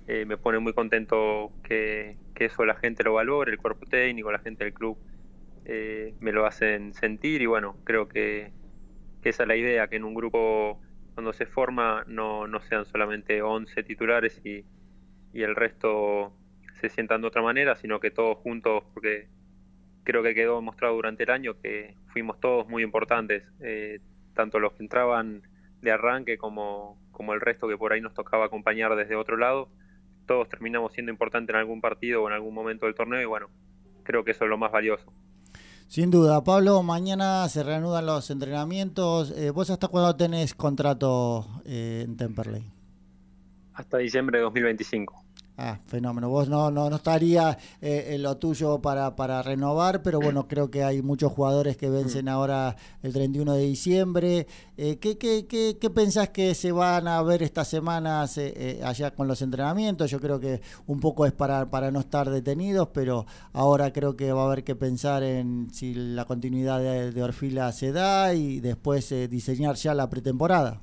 eh, me pone muy contento que, que eso la gente lo valore, el cuerpo técnico, la gente del club eh, me lo hacen sentir y bueno, creo que, esa es la idea, que en un grupo cuando se forma no, no sean solamente 11 titulares y, y el resto se sientan de otra manera, sino que todos juntos, porque creo que quedó demostrado durante el año que fuimos todos muy importantes, eh, tanto los que entraban de arranque como, como el resto que por ahí nos tocaba acompañar desde otro lado, todos terminamos siendo importantes en algún partido o en algún momento del torneo y bueno, creo que eso es lo más valioso. Sin duda, Pablo, mañana se reanudan los entrenamientos. Eh, ¿Vos hasta cuándo tenés contrato eh, en Temperley? Hasta diciembre de 2025. Ah, fenómeno. Vos no, no, no estaría eh, en lo tuyo para, para renovar, pero bueno, [CLEARS THROAT] creo que hay muchos jugadores que vencen ahora el 31 de diciembre. Eh, ¿qué, qué, qué, qué, pensás que se van a ver estas semanas eh, allá con los entrenamientos? Yo creo que un poco es para, para no estar detenidos, pero ahora creo que va a haber que pensar en si la continuidad de, de Orfila se da y después diseñar ya la pretemporada.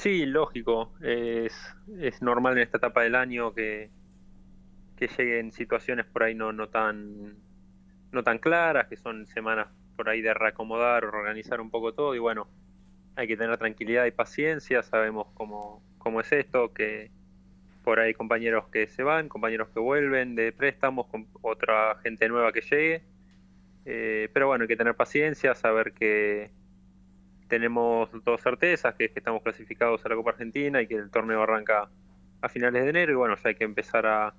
Sí, lógico. Es, es normal en esta etapa del año que, que lleguen situaciones por ahí no, no tan no tan claras, que son semanas por ahí de reacomodar o organizar un poco todo y bueno, hay que tener tranquilidad y paciencia, sabemos cómo, cómo es esto, que por ahí compañeros que se van, compañeros que vuelven de préstamos, con otra gente nueva que llegue, eh, pero bueno, hay que tener paciencia, saber que, tenemos dos certezas, que es que estamos clasificados a la Copa Argentina y que el torneo arranca a finales de enero y bueno, ya hay que empezar a,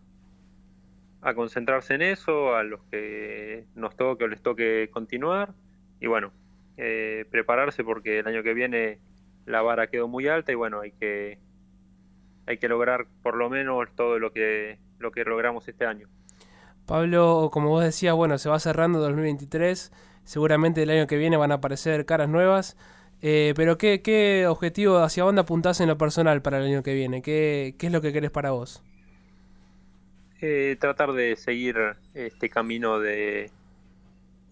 a concentrarse en eso, a los que nos toque o les toque continuar y bueno, eh, prepararse porque el año que viene la vara quedó muy alta y bueno, hay que hay que lograr por lo menos todo lo que lo que logramos este año. Pablo, como vos decías, bueno, se va cerrando 2023, seguramente el año que viene van a aparecer caras nuevas. Eh, pero ¿qué, ¿qué, objetivo, hacia dónde apuntás en lo personal para el año que viene? ¿Qué, qué es lo que querés para vos? Eh, tratar de seguir este camino de,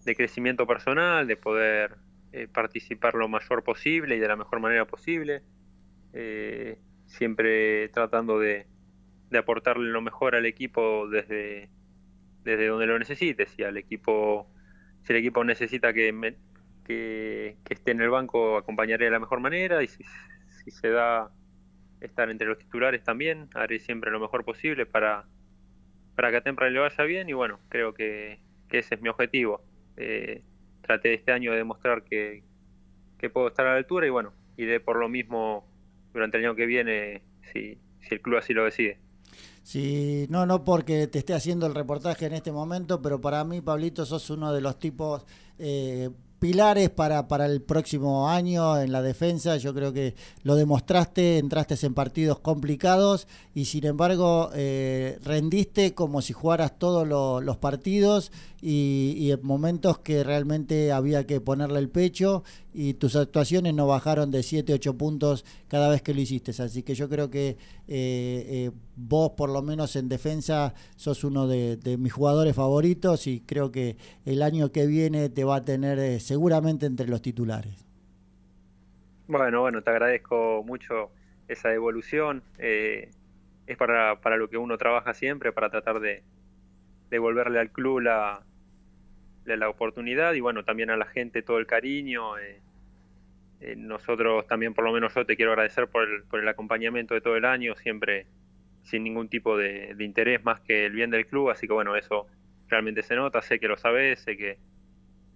de crecimiento personal, de poder eh, participar lo mayor posible y de la mejor manera posible, eh, siempre tratando de, de, aportarle lo mejor al equipo desde, desde donde lo necesite. Si al equipo, si el equipo necesita que que, esté en el banco acompañaré de la mejor manera y si, se da estar entre los titulares también, haré siempre lo mejor posible para, para que a Tempra le vaya bien y bueno, creo que, ese es mi objetivo. Eh, traté este año de demostrar que, que, puedo estar a la altura y bueno, iré por lo mismo durante el año que viene si, si el club así lo decide. Sí, no, no porque te esté haciendo el reportaje en este momento, pero para mí, Pablito, sos uno de los tipos eh, pilares para, para el próximo año en la defensa. Yo creo que lo demostraste, entraste en partidos complicados y sin embargo eh, rendiste como si jugaras todos los partidos y, en momentos que realmente había que ponerle el pecho y tus actuaciones no bajaron de 7, 8 puntos cada vez que lo hiciste. Así que yo creo que eh, eh, vos por lo menos en defensa sos uno de, mis jugadores favoritos y creo que el año que viene te va a tener eh, seguramente entre los titulares. Bueno, bueno, te agradezco mucho esa evolución. es para, para lo que uno trabaja siempre, para tratar de devolverle al club la, la oportunidad y bueno, también a la gente todo el cariño. Eh, nosotros también, por lo menos yo te quiero agradecer por el, por el acompañamiento de todo el año, siempre sin ningún tipo de, interés más que el bien del club, así que bueno, eso realmente se nota, sé que lo sabés, sé que,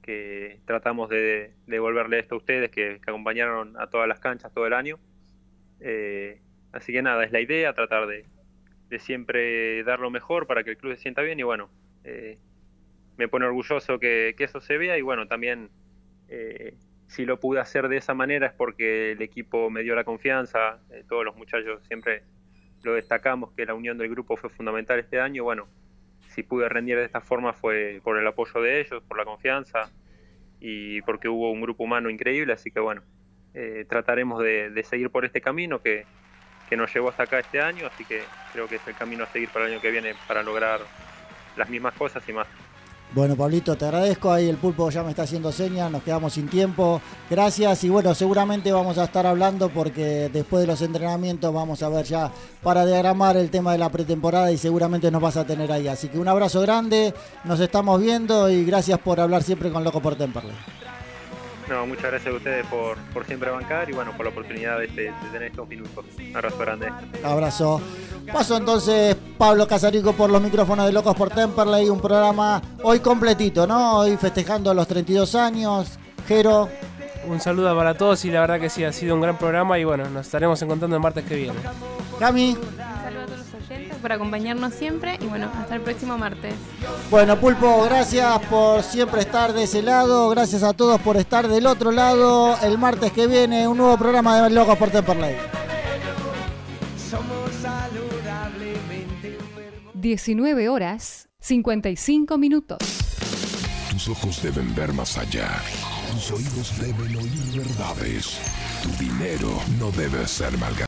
que tratamos de, devolverle esto a ustedes, que, acompañaron a todas las canchas todo el año. Eh, así que nada, es la idea, tratar de, de, siempre dar lo mejor para que el club se sienta bien y bueno, eh, me pone orgulloso que, eso se vea y bueno, también eh, si lo pude hacer de esa manera es porque el equipo me dio la confianza, eh, todos los muchachos siempre lo destacamos que la unión del grupo fue fundamental este año, bueno, si pude rendir de esta forma fue por el apoyo de ellos, por la confianza y porque hubo un grupo humano increíble, así que bueno, eh, trataremos de, seguir por este camino que, que nos llevó hasta acá este año, así que creo que es el camino a seguir para el año que viene para lograr las mismas cosas y más. Bueno, Pablito, te agradezco. Ahí el pulpo ya me está haciendo señas, nos quedamos sin tiempo. Gracias y bueno, seguramente vamos a estar hablando porque después de los entrenamientos vamos a ver ya para diagramar el tema de la pretemporada y seguramente nos vas a tener ahí. Así que un abrazo grande, nos estamos viendo y gracias por hablar siempre con Loco por Temperley. No, muchas gracias a ustedes por, por siempre bancar y bueno, por la oportunidad de, de tener estos minutos. Un abrazo grande. Abrazo. Paso entonces Pablo Casarico por los micrófonos de Locos por Temperley, un programa hoy completito, ¿no? Hoy festejando los 32 años. Jero. Un saludo para todos y la verdad que sí, ha sido un gran programa y bueno, nos estaremos encontrando el martes que viene. Cami. Por acompañarnos siempre y bueno, hasta el próximo martes. Bueno, Pulpo, gracias por siempre estar de ese lado. Gracias a todos por estar del otro lado. El martes que viene, un nuevo programa de Locos por Temperley. 19 horas 55 minutos. Tus ojos deben ver más allá. Tus oídos deben oír verdades. Tu dinero no debe ser malgastado.